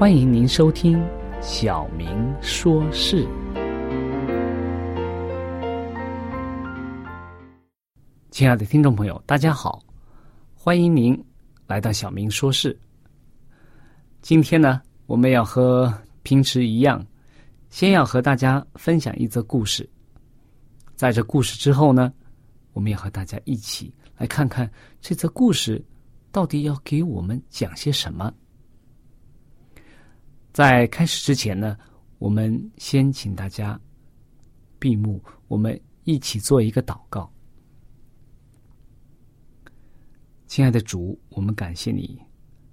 欢迎您收听《小明说事》。亲爱的听众朋友，大家好，欢迎您来到《小明说事》。今天呢，我们要和平时一样，先要和大家分享一则故事。在这故事之后呢，我们要和大家一起来看看这则故事到底要给我们讲些什么。在开始之前呢，我们先请大家闭目，我们一起做一个祷告。亲爱的主，我们感谢你，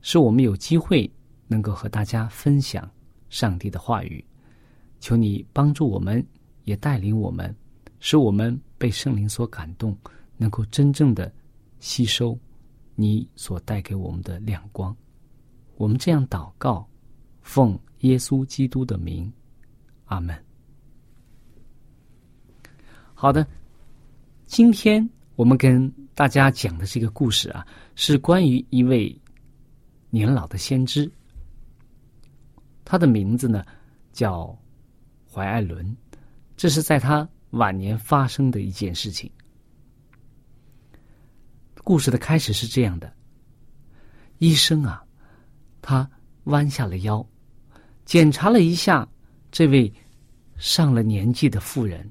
是我们有机会能够和大家分享上帝的话语。求你帮助我们，也带领我们，使我们被圣灵所感动，能够真正的吸收你所带给我们的亮光。我们这样祷告。奉耶稣基督的名，阿门。好的，今天我们跟大家讲的这个故事啊，是关于一位年老的先知，他的名字呢叫怀艾伦，这是在他晚年发生的一件事情。故事的开始是这样的：医生啊，他弯下了腰。检查了一下这位上了年纪的妇人，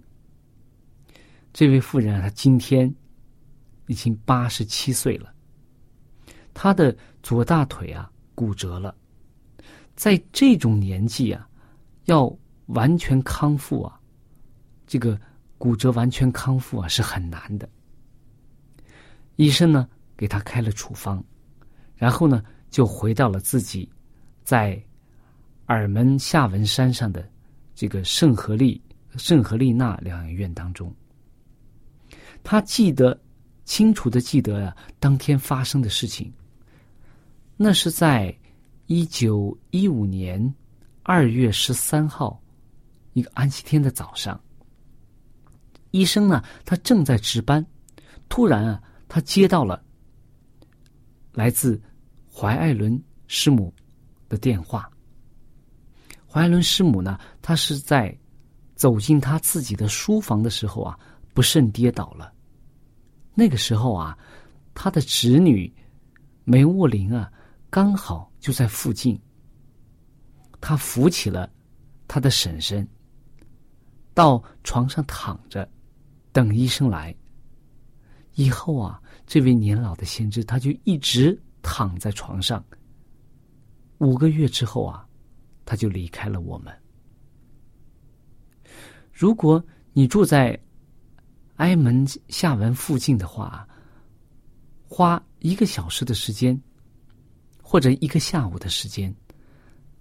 这位妇人她今天已经八十七岁了，她的左大腿啊骨折了，在这种年纪啊，要完全康复啊，这个骨折完全康复啊是很难的。医生呢给他开了处方，然后呢就回到了自己在。耳门下文山上的这个圣何利、圣何利纳疗养院当中，他记得清楚的记得啊，当天发生的事情。那是在一九一五年二月十三号一个安息天的早上，医生呢，他正在值班，突然啊，他接到了来自怀艾伦师母的电话。怀伦师母呢？她是在走进她自己的书房的时候啊，不慎跌倒了。那个时候啊，她的侄女梅沃林啊，刚好就在附近。她扶起了她的婶婶，到床上躺着，等医生来。以后啊，这位年老的先知他就一直躺在床上。五个月之后啊，他就离开了我们。如果你住在埃门下文附近的话，花一个小时的时间，或者一个下午的时间，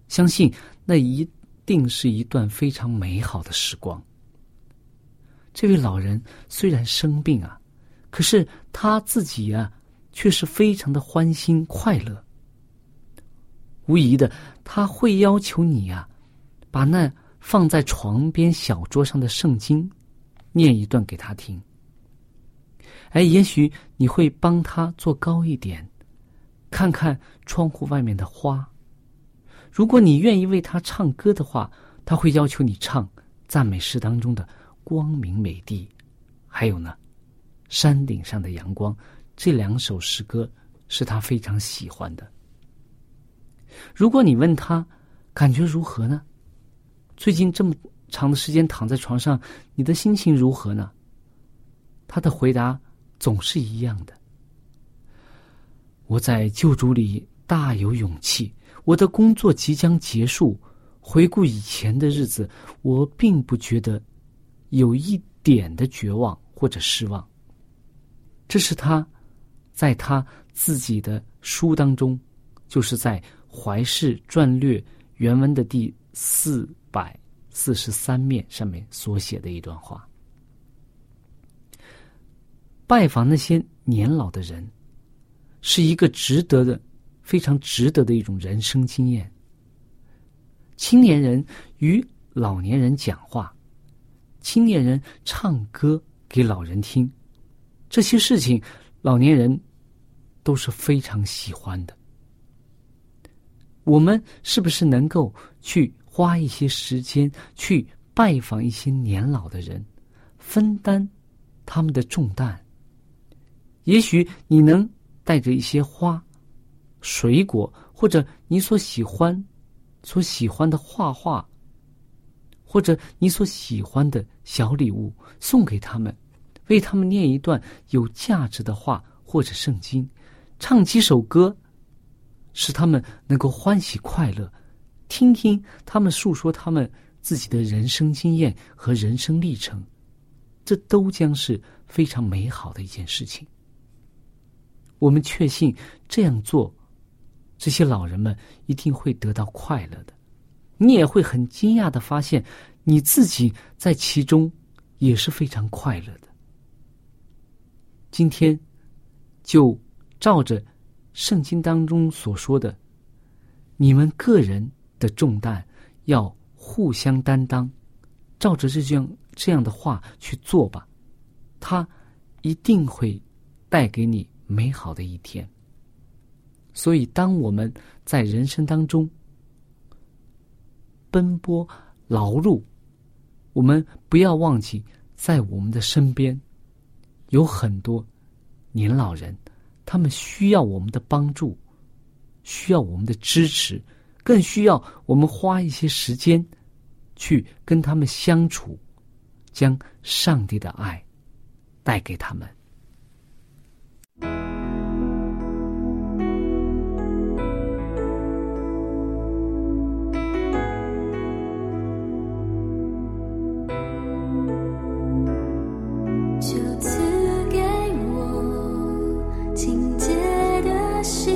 相信那一定是一段非常美好的时光。这位老人虽然生病啊，可是他自己呀，却是非常的欢欣快乐。无疑的，他会要求你呀，把那放在床边小桌上的圣经念一段给他听。哎，也许你会帮他坐高一点，看看窗户外面的花。如果你愿意为他唱歌的话，他会要求你唱赞美诗当中的。光明美地，还有呢，山顶上的阳光，这两首诗歌是他非常喜欢的。如果你问他感觉如何呢？最近这么长的时间躺在床上，你的心情如何呢？他的回答总是一样的：我在救主里大有勇气，我的工作即将结束。回顾以前的日子，我并不觉得。有一点的绝望或者失望，这是他在他自己的书当中，就是在《怀氏传略》原文的第四百四十三面上面所写的一段话。拜访那些年老的人，是一个值得的、非常值得的一种人生经验。青年人与老年人讲话。青年人唱歌给老人听，这些事情，老年人都是非常喜欢的。我们是不是能够去花一些时间去拜访一些年老的人，分担他们的重担？也许你能带着一些花、水果，或者你所喜欢、所喜欢的画画。或者你所喜欢的小礼物送给他们，为他们念一段有价值的话或者圣经，唱几首歌，使他们能够欢喜快乐，听听他们诉说他们自己的人生经验和人生历程，这都将是非常美好的一件事情。我们确信这样做，这些老人们一定会得到快乐的。你也会很惊讶的发现，你自己在其中也是非常快乐的。今天，就照着圣经当中所说的，你们个人的重担要互相担当，照着这样这样的话去做吧，他一定会带给你美好的一天。所以，当我们在人生当中，奔波劳碌，我们不要忘记，在我们的身边有很多年老人，他们需要我们的帮助，需要我们的支持，更需要我们花一些时间去跟他们相处，将上帝的爱带给他们。情节的戏。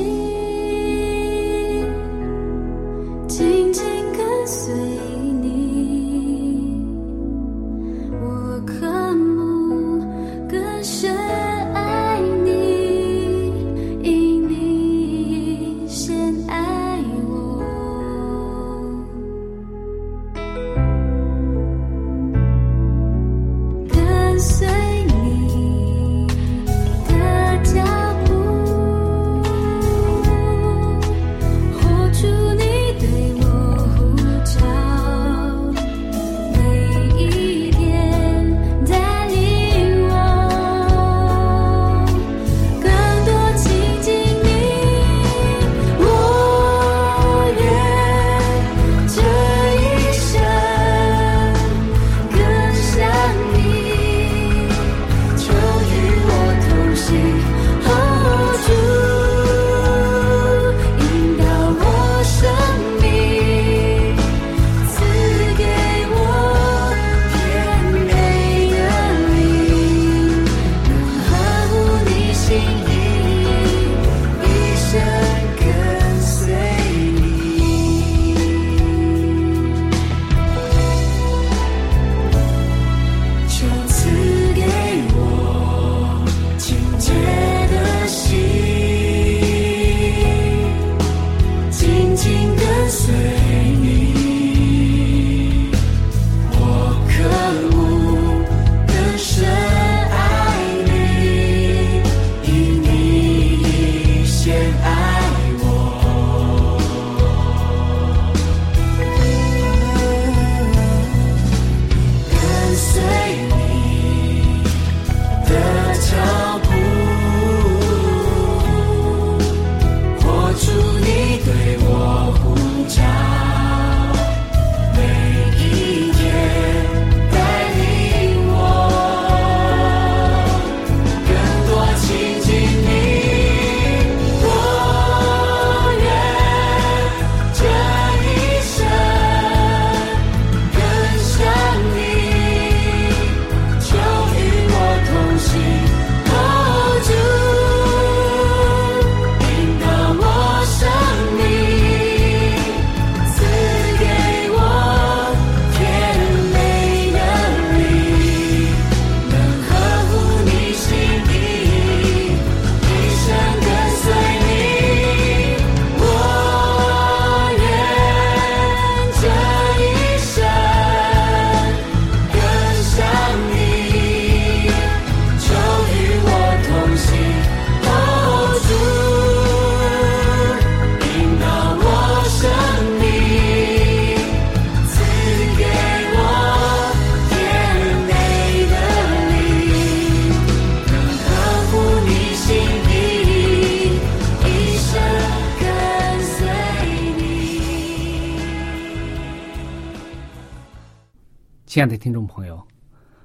亲爱的听众朋友，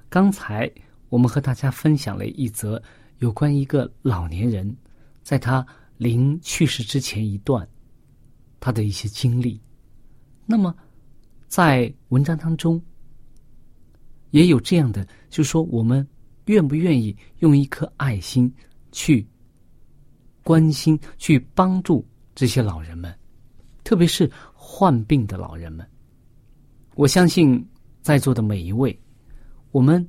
刚才我们和大家分享了一则有关一个老年人，在他临去世之前一段他的一些经历。那么，在文章当中也有这样的，就是说，我们愿不愿意用一颗爱心去关心、去帮助这些老人们，特别是患病的老人们？我相信。在座的每一位，我们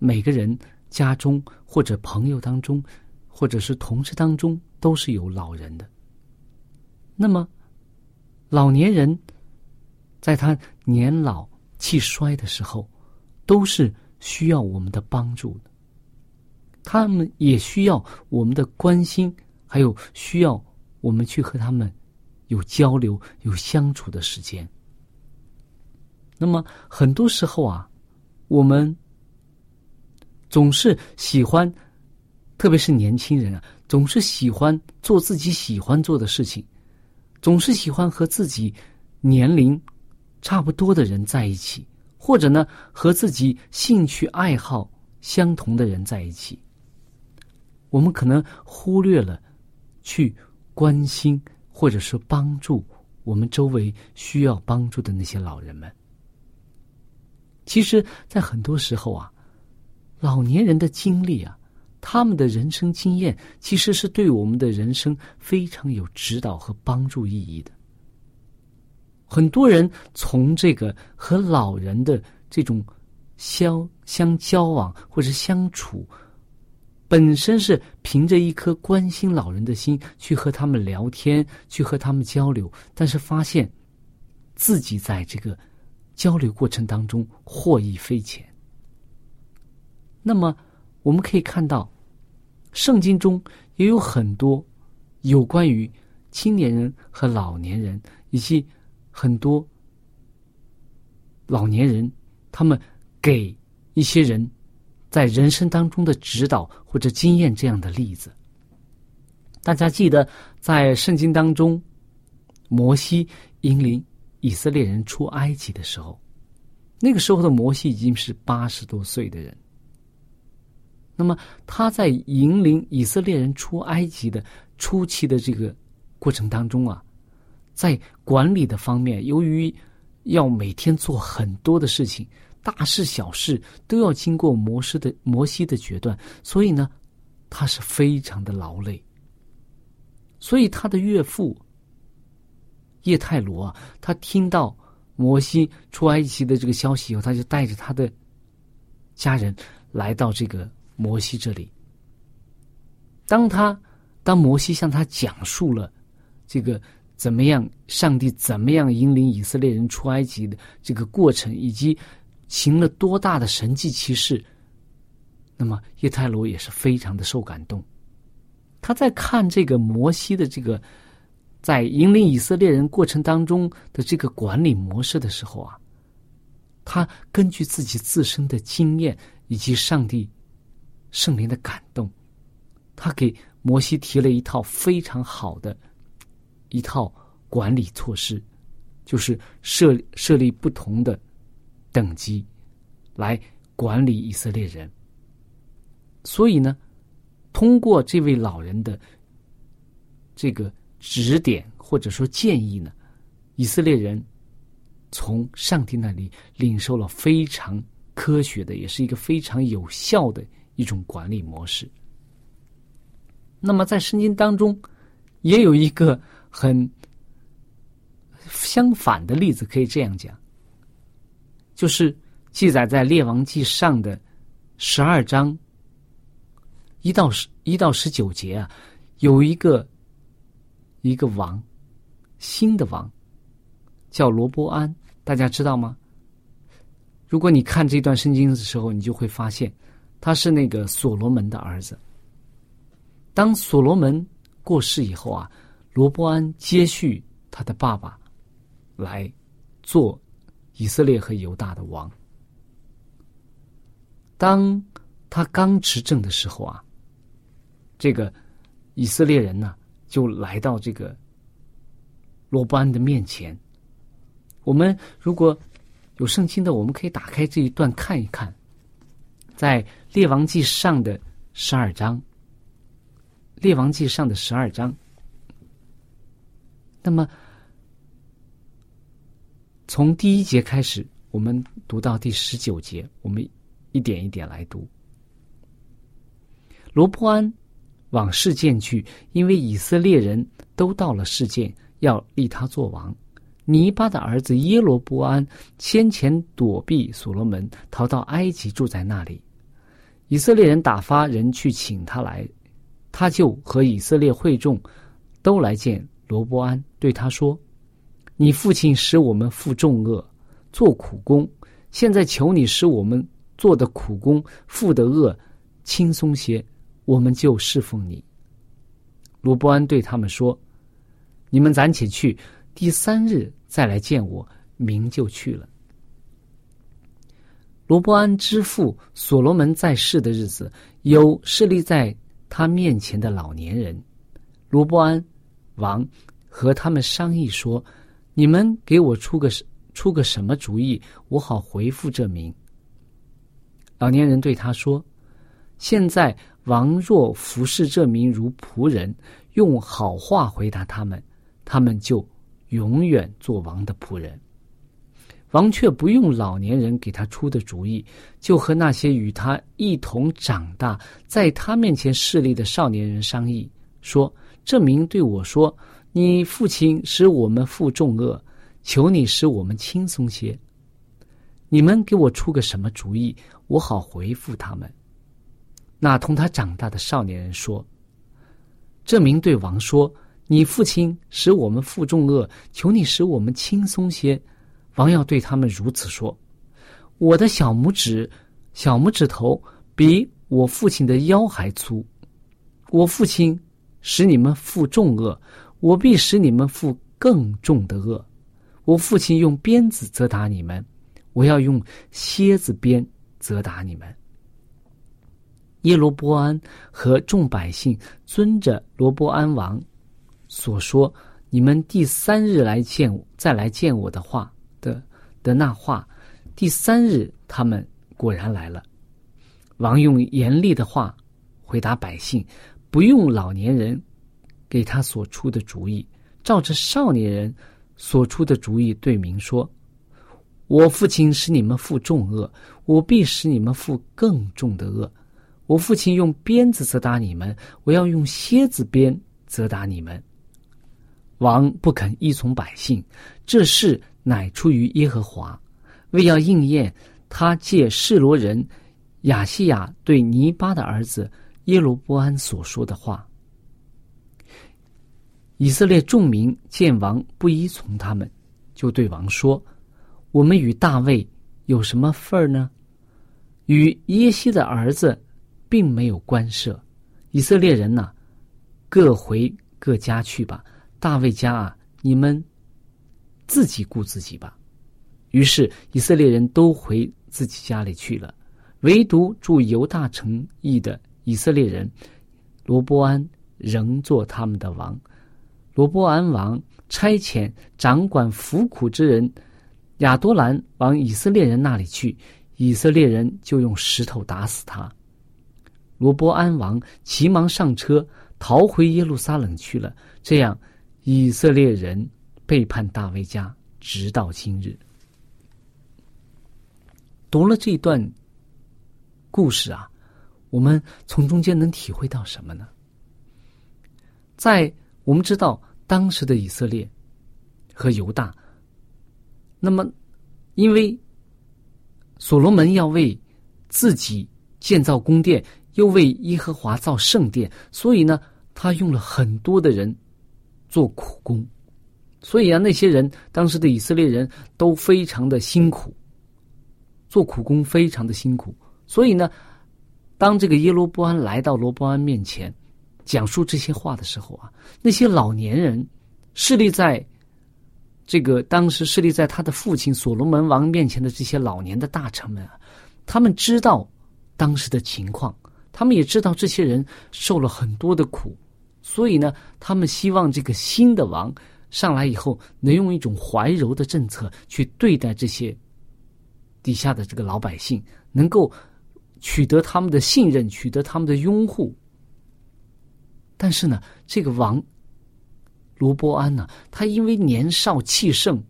每个人家中或者朋友当中，或者是同事当中，都是有老人的。那么，老年人在他年老气衰的时候，都是需要我们的帮助的。他们也需要我们的关心，还有需要我们去和他们有交流、有相处的时间。那么很多时候啊，我们总是喜欢，特别是年轻人啊，总是喜欢做自己喜欢做的事情，总是喜欢和自己年龄差不多的人在一起，或者呢和自己兴趣爱好相同的人在一起。我们可能忽略了去关心或者是帮助我们周围需要帮助的那些老人们。其实，在很多时候啊，老年人的经历啊，他们的人生经验，其实是对我们的人生非常有指导和帮助意义的。很多人从这个和老人的这种相相交往或者相处，本身是凭着一颗关心老人的心去和他们聊天，去和他们交流，但是发现自己在这个。交流过程当中获益匪浅。那么，我们可以看到，圣经中也有很多有关于青年人和老年人，以及很多老年人他们给一些人在人生当中的指导或者经验这样的例子。大家记得，在圣经当中，摩西引领。以色列人出埃及的时候，那个时候的摩西已经是八十多岁的人。那么他在引领以色列人出埃及的初期的这个过程当中啊，在管理的方面，由于要每天做很多的事情，大事小事都要经过摩西的摩西的决断，所以呢，他是非常的劳累。所以他的岳父。叶泰罗啊，他听到摩西出埃及的这个消息以后，他就带着他的家人来到这个摩西这里。当他当摩西向他讲述了这个怎么样，上帝怎么样引领以色列人出埃及的这个过程，以及行了多大的神迹奇事，那么叶泰罗也是非常的受感动。他在看这个摩西的这个。在引领以色列人过程当中的这个管理模式的时候啊，他根据自己自身的经验以及上帝圣灵的感动，他给摩西提了一套非常好的一套管理措施，就是设设立不同的等级来管理以色列人。所以呢，通过这位老人的这个。指点或者说建议呢，以色列人从上帝那里领受了非常科学的，也是一个非常有效的一种管理模式。那么在圣经当中，也有一个很相反的例子，可以这样讲，就是记载在列王记上的十二章一到十一到十九节啊，有一个。一个王，新的王，叫罗伯安，大家知道吗？如果你看这段圣经的时候，你就会发现，他是那个所罗门的儿子。当所罗门过世以后啊，罗伯安接续他的爸爸，来做以色列和犹大的王。当他刚执政的时候啊，这个以色列人呢？就来到这个罗伯安的面前。我们如果有圣经的，我们可以打开这一段看一看，在《列王记上》的十二章，《列王记上》的十二章。那么，从第一节开始，我们读到第十九节，我们一点一点来读。罗伯安往事件去，因为以色列人都到了事件，要立他做王。尼巴的儿子耶罗波安先前躲避所罗门，逃到埃及，住在那里。以色列人打发人去请他来，他就和以色列会众都来见罗波安，对他说：“你父亲使我们负重恶，做苦工，现在求你使我们做的苦工、负的恶轻松些，我们就侍奉你。”罗伯安对他们说：“你们暂且去。”第三日再来见我，明就去了。罗伯安之父所罗门在世的日子，有势力在他面前的老年人，罗伯安王和他们商议说：“你们给我出个出个什么主意，我好回复这名。”老年人对他说：“现在王若服侍这名如仆人，用好话回答他们，他们就。”永远做王的仆人，王却不用老年人给他出的主意，就和那些与他一同长大、在他面前势力的少年人商议，说：“这名对我说，你父亲使我们负重恶，求你使我们轻松些。你们给我出个什么主意，我好回复他们。”那同他长大的少年人说：“这名对王说。”你父亲使我们负重恶，求你使我们轻松些。王要对他们如此说：“我的小拇指、小拇指头比我父亲的腰还粗。我父亲使你们负重恶，我必使你们负更重的恶。我父亲用鞭子责打你们，我要用蝎子鞭责打你们。”耶罗波安和众百姓遵着罗波安王。所说，你们第三日来见我，再来见我的话的的那话，第三日他们果然来了。王用严厉的话回答百姓，不用老年人给他所出的主意，照着少年人所出的主意对明说：“我父亲使你们负重恶，我必使你们负更重的恶。我父亲用鞭子责打你们，我要用蝎子鞭责打你们。”王不肯依从百姓，这事乃出于耶和华，为要应验他借示罗人亚西亚对尼巴的儿子耶罗波安所说的话。以色列众民见王不依从他们，就对王说：“我们与大卫有什么份儿呢？与耶西的儿子并没有关涉。以色列人呐，各回各家去吧。”大卫家啊，你们自己顾自己吧。于是以色列人都回自己家里去了，唯独住犹大城邑的以色列人罗伯安仍做他们的王。罗伯安王差遣掌管服苦之人亚多兰往以色列人那里去，以色列人就用石头打死他。罗波安王急忙上车逃回耶路撒冷去了。这样。以色列人背叛大卫家，直到今日。读了这段故事啊，我们从中间能体会到什么呢？在我们知道当时的以色列和犹大，那么因为所罗门要为自己建造宫殿，又为耶和华造圣殿，所以呢，他用了很多的人。做苦工，所以啊，那些人当时的以色列人都非常的辛苦，做苦工非常的辛苦。所以呢，当这个耶罗波安来到罗波安面前，讲述这些话的时候啊，那些老年人势力在这个当时势力在他的父亲所罗门王面前的这些老年的大臣们啊，他们知道当时的情况，他们也知道这些人受了很多的苦。所以呢，他们希望这个新的王上来以后，能用一种怀柔的政策去对待这些底下的这个老百姓能够取得他们的信任，取得他们的拥护。但是呢，这个王罗伯安呢，他因为年少气盛、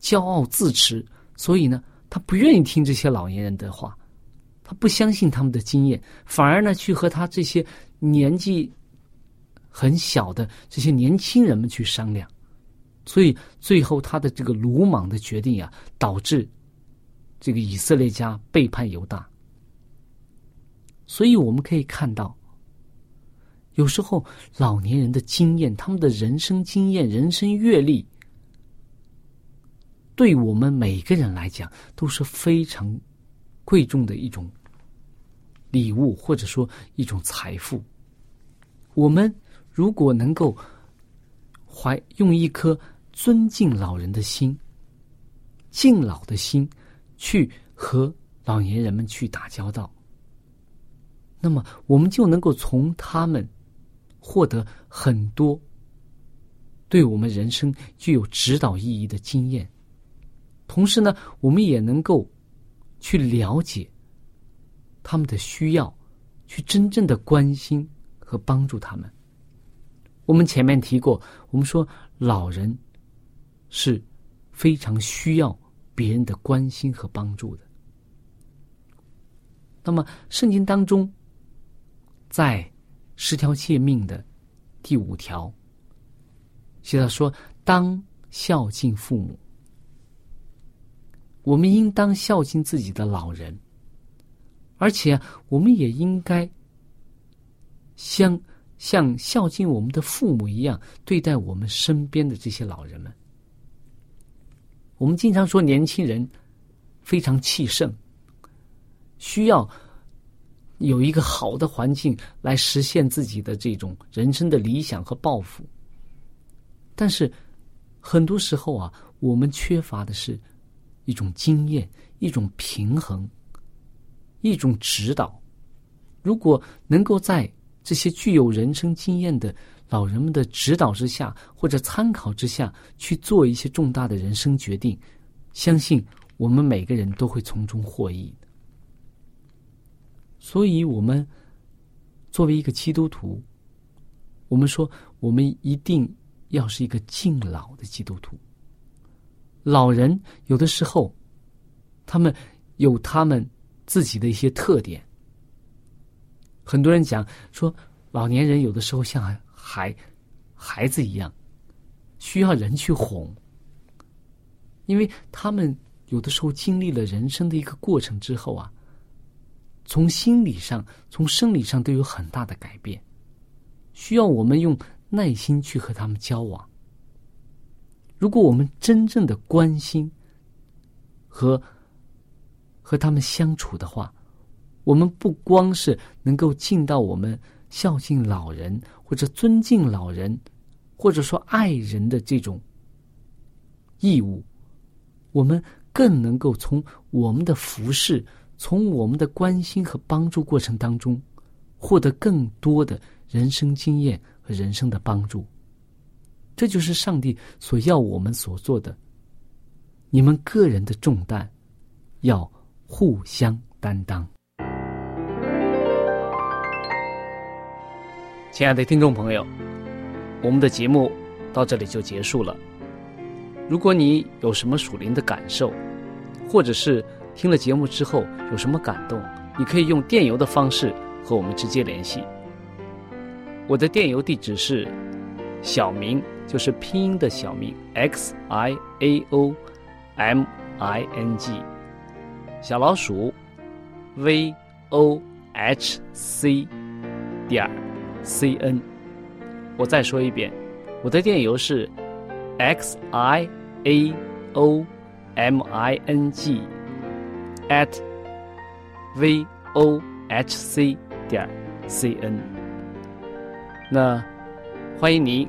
骄傲自持，所以呢，他不愿意听这些老年人的话，他不相信他们的经验，反而呢，去和他这些年纪很小的这些年轻人们去商量。所以最后，他的这个鲁莽的决定啊，导致这个以色列家背叛犹大。所以我们可以看到，有时候老年人的经验，他们的人生经验、人生阅历，对我们每个人来讲都是非常贵重的一种礼物，或者说一种财富。我们如果能够怀用一颗。尊敬老人的心，敬老的心，去和老年人们去打交道。那么，我们就能够从他们获得很多对我们人生具有指导意义的经验。同时呢，我们也能够去了解他们的需要，去真正的关心和帮助他们。我们前面提过，我们说老人。是非常需要别人的关心和帮助的。那么，圣经当中，在十条诫命的第五条，写到说：“当孝敬父母。”我们应当孝敬自己的老人，而且我们也应该像像孝敬我们的父母一样对待我们身边的这些老人们。我们经常说，年轻人非常气盛，需要有一个好的环境来实现自己的这种人生的理想和抱负。但是很多时候啊，我们缺乏的是一种经验、一种平衡、一种指导。如果能够在这些具有人生经验的，老人们的指导之下，或者参考之下去做一些重大的人生决定，相信我们每个人都会从中获益。所以，我们作为一个基督徒，我们说，我们一定要是一个敬老的基督徒。老人有的时候，他们有他们自己的一些特点。很多人讲说，老年人有的时候像。孩孩子一样，需要人去哄，因为他们有的时候经历了人生的一个过程之后啊，从心理上、从生理上都有很大的改变，需要我们用耐心去和他们交往。如果我们真正的关心和和他们相处的话，我们不光是能够尽到我们。孝敬老人，或者尊敬老人，或者说爱人的这种义务，我们更能够从我们的服侍、从我们的关心和帮助过程当中，获得更多的人生经验和人生的帮助。这就是上帝所要我们所做的。你们个人的重担，要互相担当。亲爱的听众朋友，我们的节目到这里就结束了。如果你有什么属灵的感受，或者是听了节目之后有什么感动，你可以用电邮的方式和我们直接联系。我的电邮地址是小明，就是拼音的小名 x i a o m i n g，小老鼠 v o h c 点 c n，我再说一遍，我的电邮是 x i a o m i n g at v o h c 点 c n。那欢迎你